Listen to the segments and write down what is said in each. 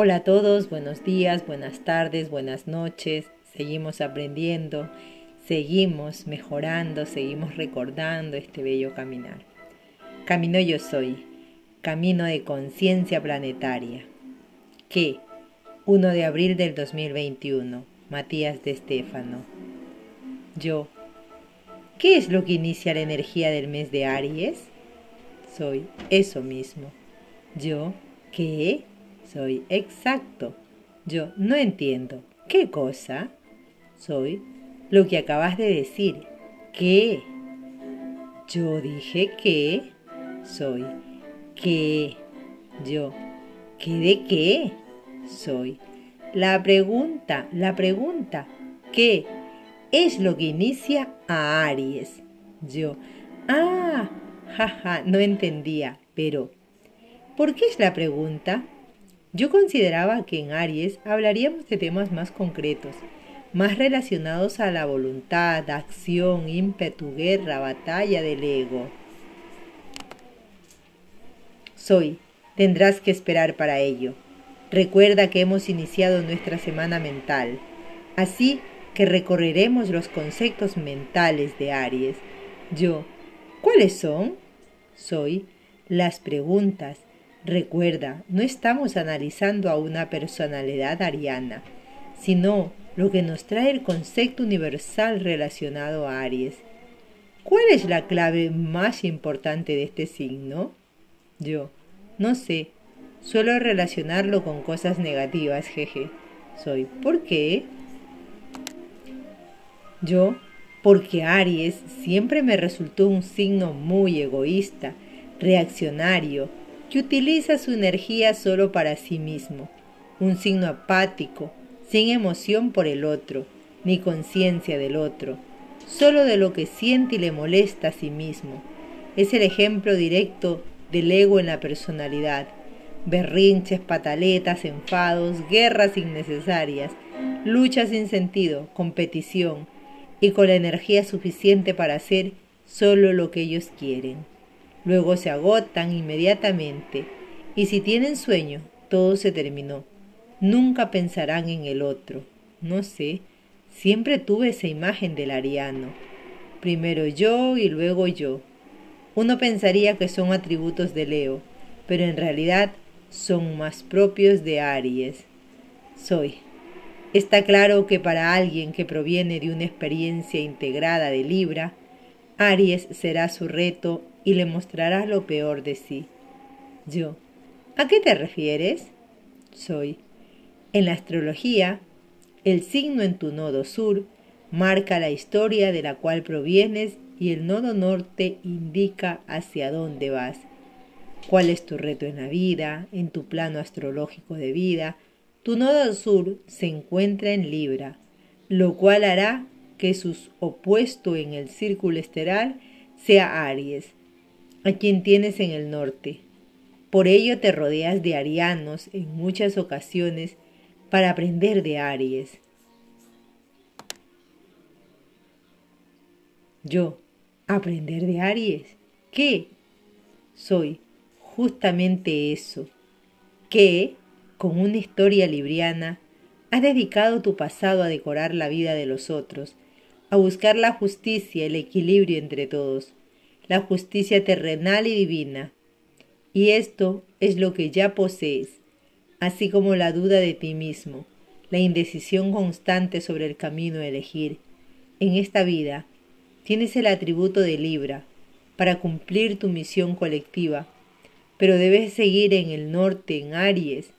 Hola a todos, buenos días, buenas tardes, buenas noches. Seguimos aprendiendo, seguimos mejorando, seguimos recordando este bello caminar. Camino yo soy, camino de conciencia planetaria. ¿Qué? 1 de abril del 2021, Matías de Estéfano. Yo. ¿Qué es lo que inicia la energía del mes de Aries? Soy eso mismo. Yo. ¿Qué? Soy exacto. Yo no entiendo. ¿Qué cosa? Soy lo que acabas de decir. ¿Qué? Yo dije que soy. ¿Qué? Yo. ¿Qué de qué? Soy. La pregunta, la pregunta. ¿Qué es lo que inicia a Aries? Yo. Ah, jaja, no entendía, pero ¿por qué es la pregunta? Yo consideraba que en Aries hablaríamos de temas más concretos, más relacionados a la voluntad, acción, ímpetu, guerra, batalla del ego. Soy, tendrás que esperar para ello. Recuerda que hemos iniciado nuestra semana mental, así que recorreremos los conceptos mentales de Aries. Yo, ¿cuáles son? Soy las preguntas, Recuerda, no estamos analizando a una personalidad ariana, sino lo que nos trae el concepto universal relacionado a Aries. ¿Cuál es la clave más importante de este signo? Yo, no sé, suelo relacionarlo con cosas negativas, jeje. Soy, ¿por qué? Yo, porque Aries siempre me resultó un signo muy egoísta, reaccionario, que utiliza su energía solo para sí mismo, un signo apático, sin emoción por el otro, ni conciencia del otro, solo de lo que siente y le molesta a sí mismo. Es el ejemplo directo del ego en la personalidad. Berrinches, pataletas, enfados, guerras innecesarias, luchas sin sentido, competición, y con la energía suficiente para hacer solo lo que ellos quieren. Luego se agotan inmediatamente y si tienen sueño, todo se terminó. Nunca pensarán en el otro. No sé, siempre tuve esa imagen del ariano. Primero yo y luego yo. Uno pensaría que son atributos de Leo, pero en realidad son más propios de Aries. Soy. Está claro que para alguien que proviene de una experiencia integrada de Libra, Aries será su reto y le mostrará lo peor de sí. Yo, ¿a qué te refieres? Soy. En la astrología, el signo en tu nodo sur marca la historia de la cual provienes y el nodo norte indica hacia dónde vas. ¿Cuál es tu reto en la vida, en tu plano astrológico de vida? Tu nodo sur se encuentra en Libra, lo cual hará que su opuesto en el círculo estelar sea Aries, a quien tienes en el norte. Por ello te rodeas de arianos en muchas ocasiones para aprender de Aries. Yo, aprender de Aries. ¿Qué? Soy justamente eso. Que, con una historia libriana, has dedicado tu pasado a decorar la vida de los otros, a buscar la justicia, el equilibrio entre todos, la justicia terrenal y divina. Y esto es lo que ya posees, así como la duda de ti mismo, la indecisión constante sobre el camino a elegir. En esta vida tienes el atributo de Libra para cumplir tu misión colectiva, pero debes seguir en el norte, en Aries,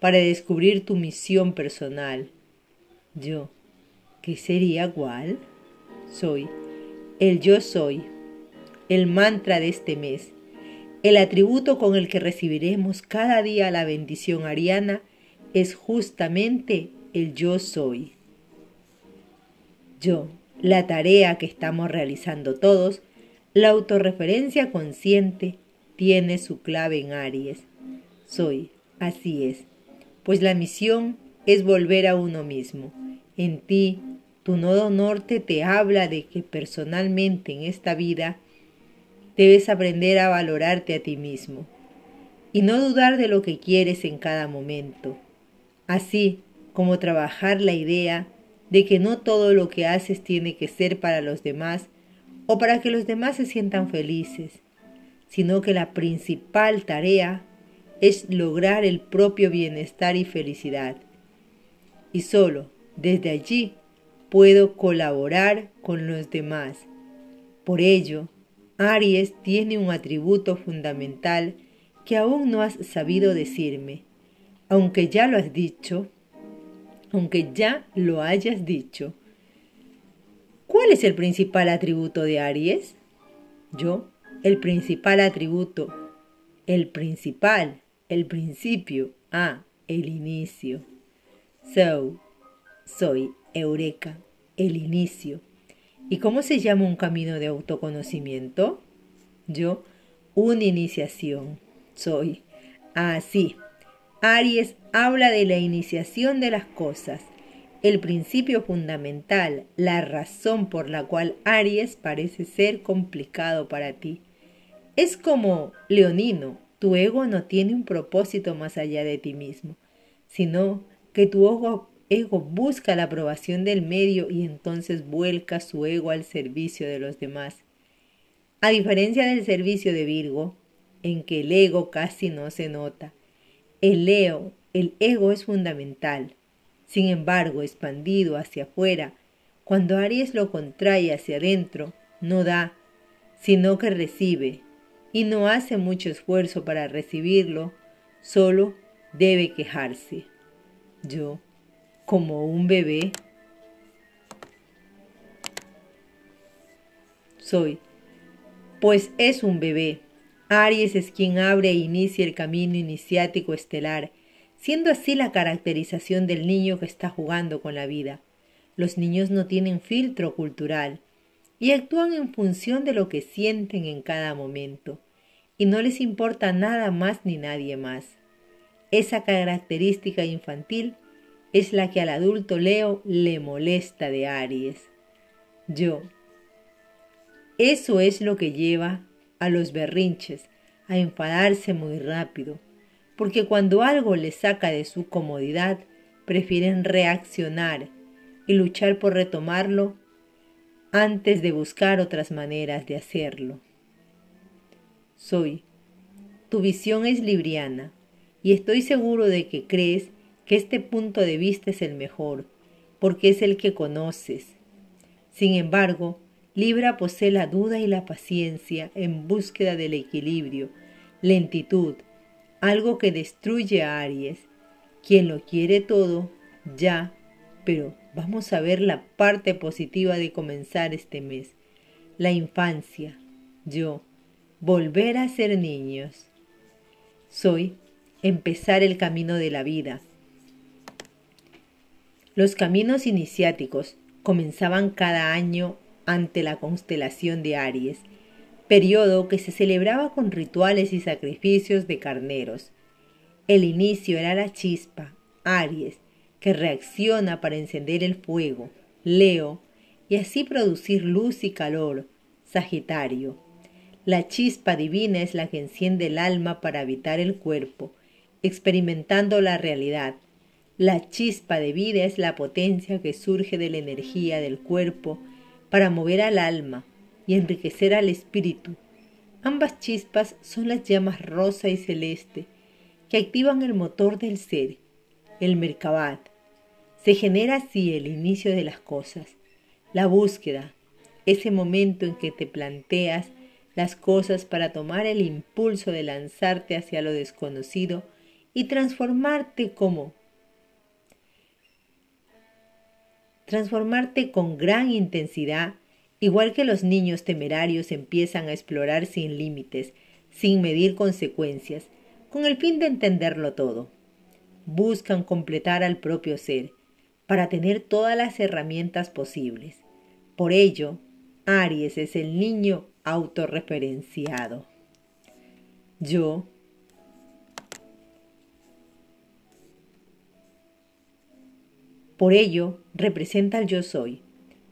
para descubrir tu misión personal. Yo, ¿qué sería cuál? soy, el yo soy, el mantra de este mes, el atributo con el que recibiremos cada día la bendición ariana es justamente el yo soy. Yo, la tarea que estamos realizando todos, la autorreferencia consciente tiene su clave en Aries. Soy, así es, pues la misión es volver a uno mismo, en ti, tu nodo norte te habla de que personalmente en esta vida debes aprender a valorarte a ti mismo y no dudar de lo que quieres en cada momento. así como trabajar la idea de que no todo lo que haces tiene que ser para los demás o para que los demás se sientan felices, sino que la principal tarea es lograr el propio bienestar y felicidad. Y solo desde allí puedo colaborar con los demás. Por ello, Aries tiene un atributo fundamental que aún no has sabido decirme, aunque ya lo has dicho, aunque ya lo hayas dicho. ¿Cuál es el principal atributo de Aries? Yo, el principal atributo, el principal, el principio, ah, el inicio. So, soy Eureka, el inicio. ¿Y cómo se llama un camino de autoconocimiento? Yo, una iniciación. Soy así. Aries habla de la iniciación de las cosas, el principio fundamental, la razón por la cual Aries parece ser complicado para ti. Es como Leonino, tu ego no tiene un propósito más allá de ti mismo, sino que tu ego, ego busca la aprobación del medio y entonces vuelca su ego al servicio de los demás. A diferencia del servicio de Virgo, en que el ego casi no se nota, el Leo, el ego es fundamental. Sin embargo, expandido hacia afuera, cuando Aries lo contrae hacia adentro, no da, sino que recibe, y no hace mucho esfuerzo para recibirlo, solo debe quejarse. Yo, como un bebé, soy, pues es un bebé. Aries es quien abre e inicia el camino iniciático estelar, siendo así la caracterización del niño que está jugando con la vida. Los niños no tienen filtro cultural y actúan en función de lo que sienten en cada momento, y no les importa nada más ni nadie más. Esa característica infantil es la que al adulto Leo le molesta de Aries. Yo. Eso es lo que lleva a los berrinches, a enfadarse muy rápido, porque cuando algo les saca de su comodidad, prefieren reaccionar y luchar por retomarlo antes de buscar otras maneras de hacerlo. Soy. Tu visión es libriana y estoy seguro de que crees que este punto de vista es el mejor, porque es el que conoces. Sin embargo, Libra posee la duda y la paciencia en búsqueda del equilibrio, lentitud, algo que destruye a Aries, quien lo quiere todo, ya, pero vamos a ver la parte positiva de comenzar este mes, la infancia, yo, volver a ser niños. Soy empezar el camino de la vida. Los caminos iniciáticos comenzaban cada año ante la constelación de Aries, periodo que se celebraba con rituales y sacrificios de carneros. El inicio era la chispa, Aries, que reacciona para encender el fuego, Leo, y así producir luz y calor, Sagitario. La chispa divina es la que enciende el alma para habitar el cuerpo, experimentando la realidad. La chispa de vida es la potencia que surge de la energía del cuerpo para mover al alma y enriquecer al espíritu. Ambas chispas son las llamas rosa y celeste que activan el motor del ser, el Merkabat. Se genera así el inicio de las cosas, la búsqueda, ese momento en que te planteas las cosas para tomar el impulso de lanzarte hacia lo desconocido y transformarte como transformarte con gran intensidad, igual que los niños temerarios empiezan a explorar sin límites, sin medir consecuencias, con el fin de entenderlo todo. Buscan completar al propio ser, para tener todas las herramientas posibles. Por ello, Aries es el niño autorreferenciado. Yo Por ello, representa al yo soy,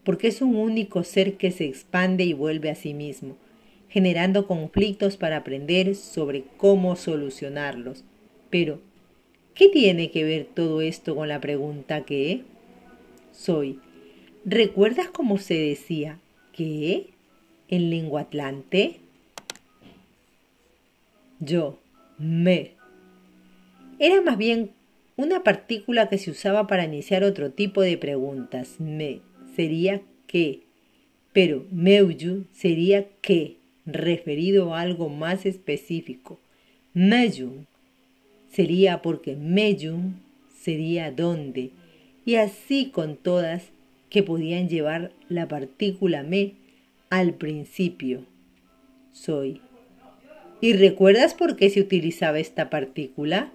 porque es un único ser que se expande y vuelve a sí mismo, generando conflictos para aprender sobre cómo solucionarlos. Pero, ¿Qué tiene que ver todo esto con la pregunta qué? Soy. ¿Recuerdas cómo se decía qué en lengua atlante? Yo. Me. Era más bien una partícula que se usaba para iniciar otro tipo de preguntas. Me sería qué, pero meuyu sería qué, referido a algo más específico. Meyun sería porque meyun sería dónde, y así con todas que podían llevar la partícula me al principio. Soy. ¿Y recuerdas por qué se utilizaba esta partícula?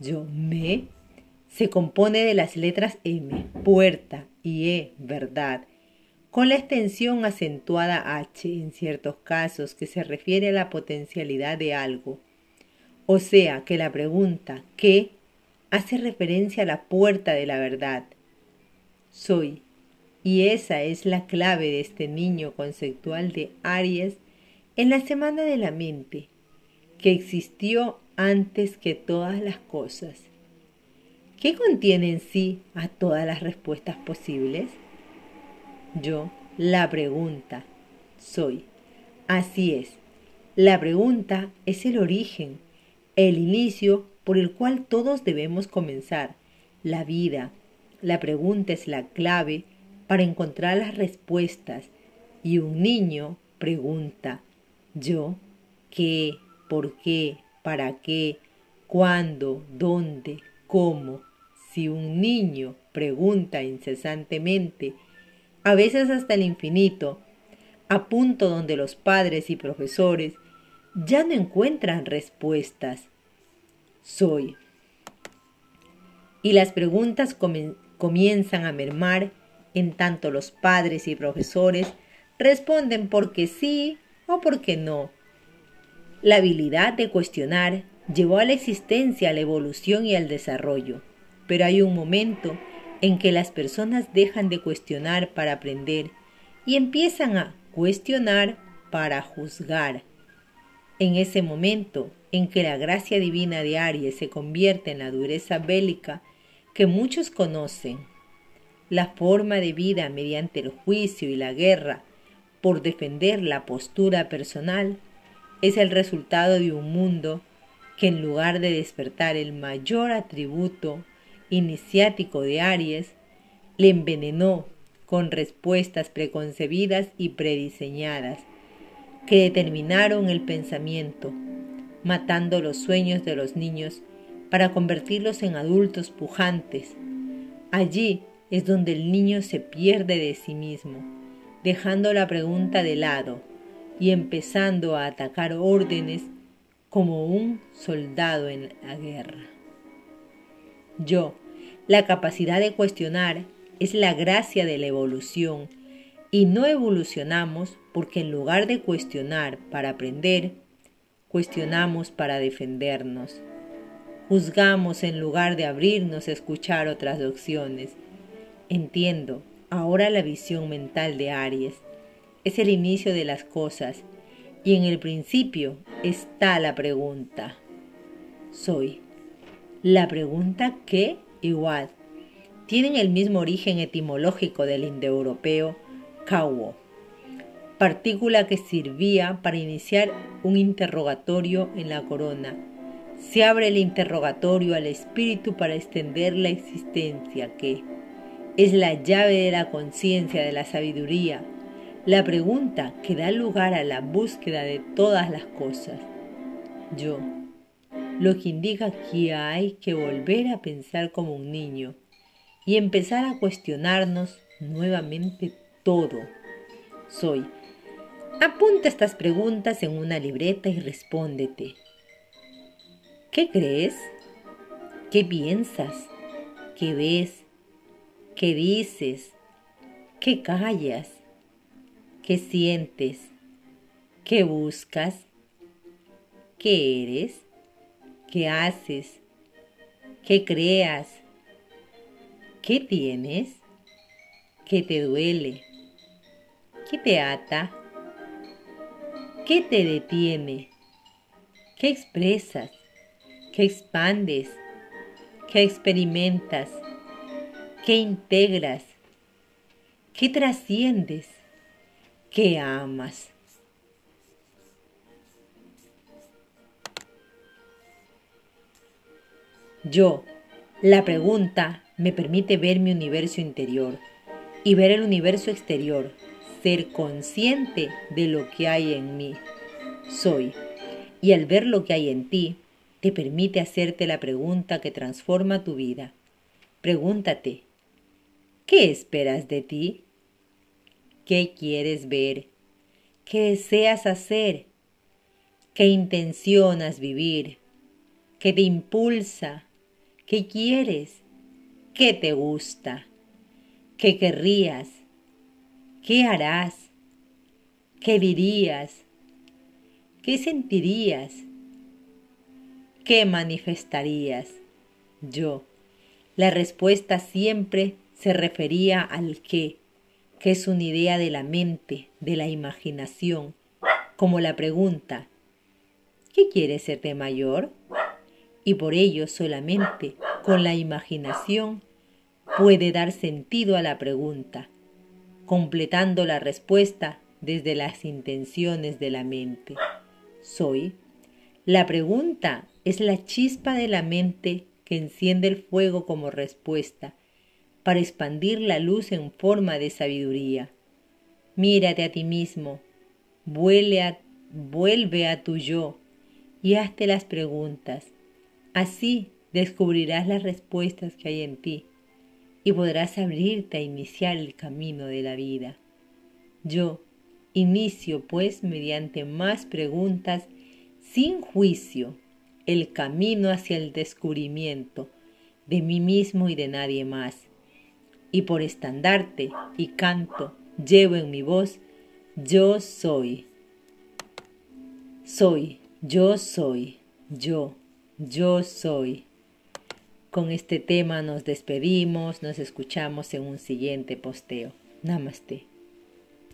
Yo me se compone de las letras M, puerta, y E, verdad, con la extensión acentuada H en ciertos casos que se refiere a la potencialidad de algo. O sea que la pregunta ¿qué? hace referencia a la puerta de la verdad. Soy. Y esa es la clave de este niño conceptual de Aries en la semana de la mente, que existió antes que todas las cosas ¿Qué contiene en sí a todas las respuestas posibles? Yo, la pregunta, soy. Así es. La pregunta es el origen, el inicio por el cual todos debemos comenzar. La vida. La pregunta es la clave para encontrar las respuestas. Y un niño pregunta, yo, ¿qué? ¿Por qué? ¿Para qué? ¿Cuándo? ¿Dónde? ¿Cómo? Si un niño pregunta incesantemente, a veces hasta el infinito, a punto donde los padres y profesores ya no encuentran respuestas, soy. Y las preguntas comienzan a mermar en tanto los padres y profesores responden porque sí o porque no. La habilidad de cuestionar llevó a la existencia, a la evolución y al desarrollo pero hay un momento en que las personas dejan de cuestionar para aprender y empiezan a cuestionar para juzgar. En ese momento en que la gracia divina de Aries se convierte en la dureza bélica que muchos conocen, la forma de vida mediante el juicio y la guerra por defender la postura personal es el resultado de un mundo que en lugar de despertar el mayor atributo iniciático de Aries, le envenenó con respuestas preconcebidas y prediseñadas, que determinaron el pensamiento, matando los sueños de los niños para convertirlos en adultos pujantes. Allí es donde el niño se pierde de sí mismo, dejando la pregunta de lado y empezando a atacar órdenes como un soldado en la guerra. Yo, la capacidad de cuestionar es la gracia de la evolución y no evolucionamos porque en lugar de cuestionar para aprender, cuestionamos para defendernos. Juzgamos en lugar de abrirnos a escuchar otras opciones. Entiendo ahora la visión mental de Aries. Es el inicio de las cosas y en el principio está la pregunta. Soy. La pregunta ¿qué? Igual. Tienen el mismo origen etimológico del indoeuropeo kawo, partícula que servía para iniciar un interrogatorio en la corona. Se abre el interrogatorio al espíritu para extender la existencia que es la llave de la conciencia, de la sabiduría, la pregunta que da lugar a la búsqueda de todas las cosas. Yo, lo que indica que hay que volver a pensar como un niño y empezar a cuestionarnos nuevamente todo. Soy. Apunta estas preguntas en una libreta y respóndete. ¿Qué crees? ¿Qué piensas? ¿Qué ves? ¿Qué dices? ¿Qué callas? ¿Qué sientes? ¿Qué buscas? ¿Qué eres? ¿Qué haces? ¿Qué creas? ¿Qué tienes? ¿Qué te duele? ¿Qué te ata? ¿Qué te detiene? ¿Qué expresas? ¿Qué expandes? ¿Qué experimentas? ¿Qué integras? ¿Qué trasciendes? ¿Qué amas? Yo, la pregunta, me permite ver mi universo interior y ver el universo exterior, ser consciente de lo que hay en mí. Soy. Y al ver lo que hay en ti, te permite hacerte la pregunta que transforma tu vida. Pregúntate, ¿qué esperas de ti? ¿Qué quieres ver? ¿Qué deseas hacer? ¿Qué intencionas vivir? ¿Qué te impulsa? ¿Qué quieres? ¿Qué te gusta? ¿Qué querrías? ¿Qué harás? ¿Qué dirías? ¿Qué sentirías? ¿Qué manifestarías? Yo. La respuesta siempre se refería al qué, que es una idea de la mente, de la imaginación, como la pregunta, ¿qué quieres ser de mayor? Y por ello solamente con la imaginación puede dar sentido a la pregunta, completando la respuesta desde las intenciones de la mente. Soy. La pregunta es la chispa de la mente que enciende el fuego como respuesta para expandir la luz en forma de sabiduría. Mírate a ti mismo, vuelve a, vuelve a tu yo y hazte las preguntas. Así descubrirás las respuestas que hay en ti y podrás abrirte a iniciar el camino de la vida. Yo inicio pues mediante más preguntas sin juicio el camino hacia el descubrimiento de mí mismo y de nadie más. Y por estandarte y canto llevo en mi voz yo soy. Soy, yo soy, yo yo soy. Con este tema nos despedimos, nos escuchamos en un siguiente posteo. Namaste.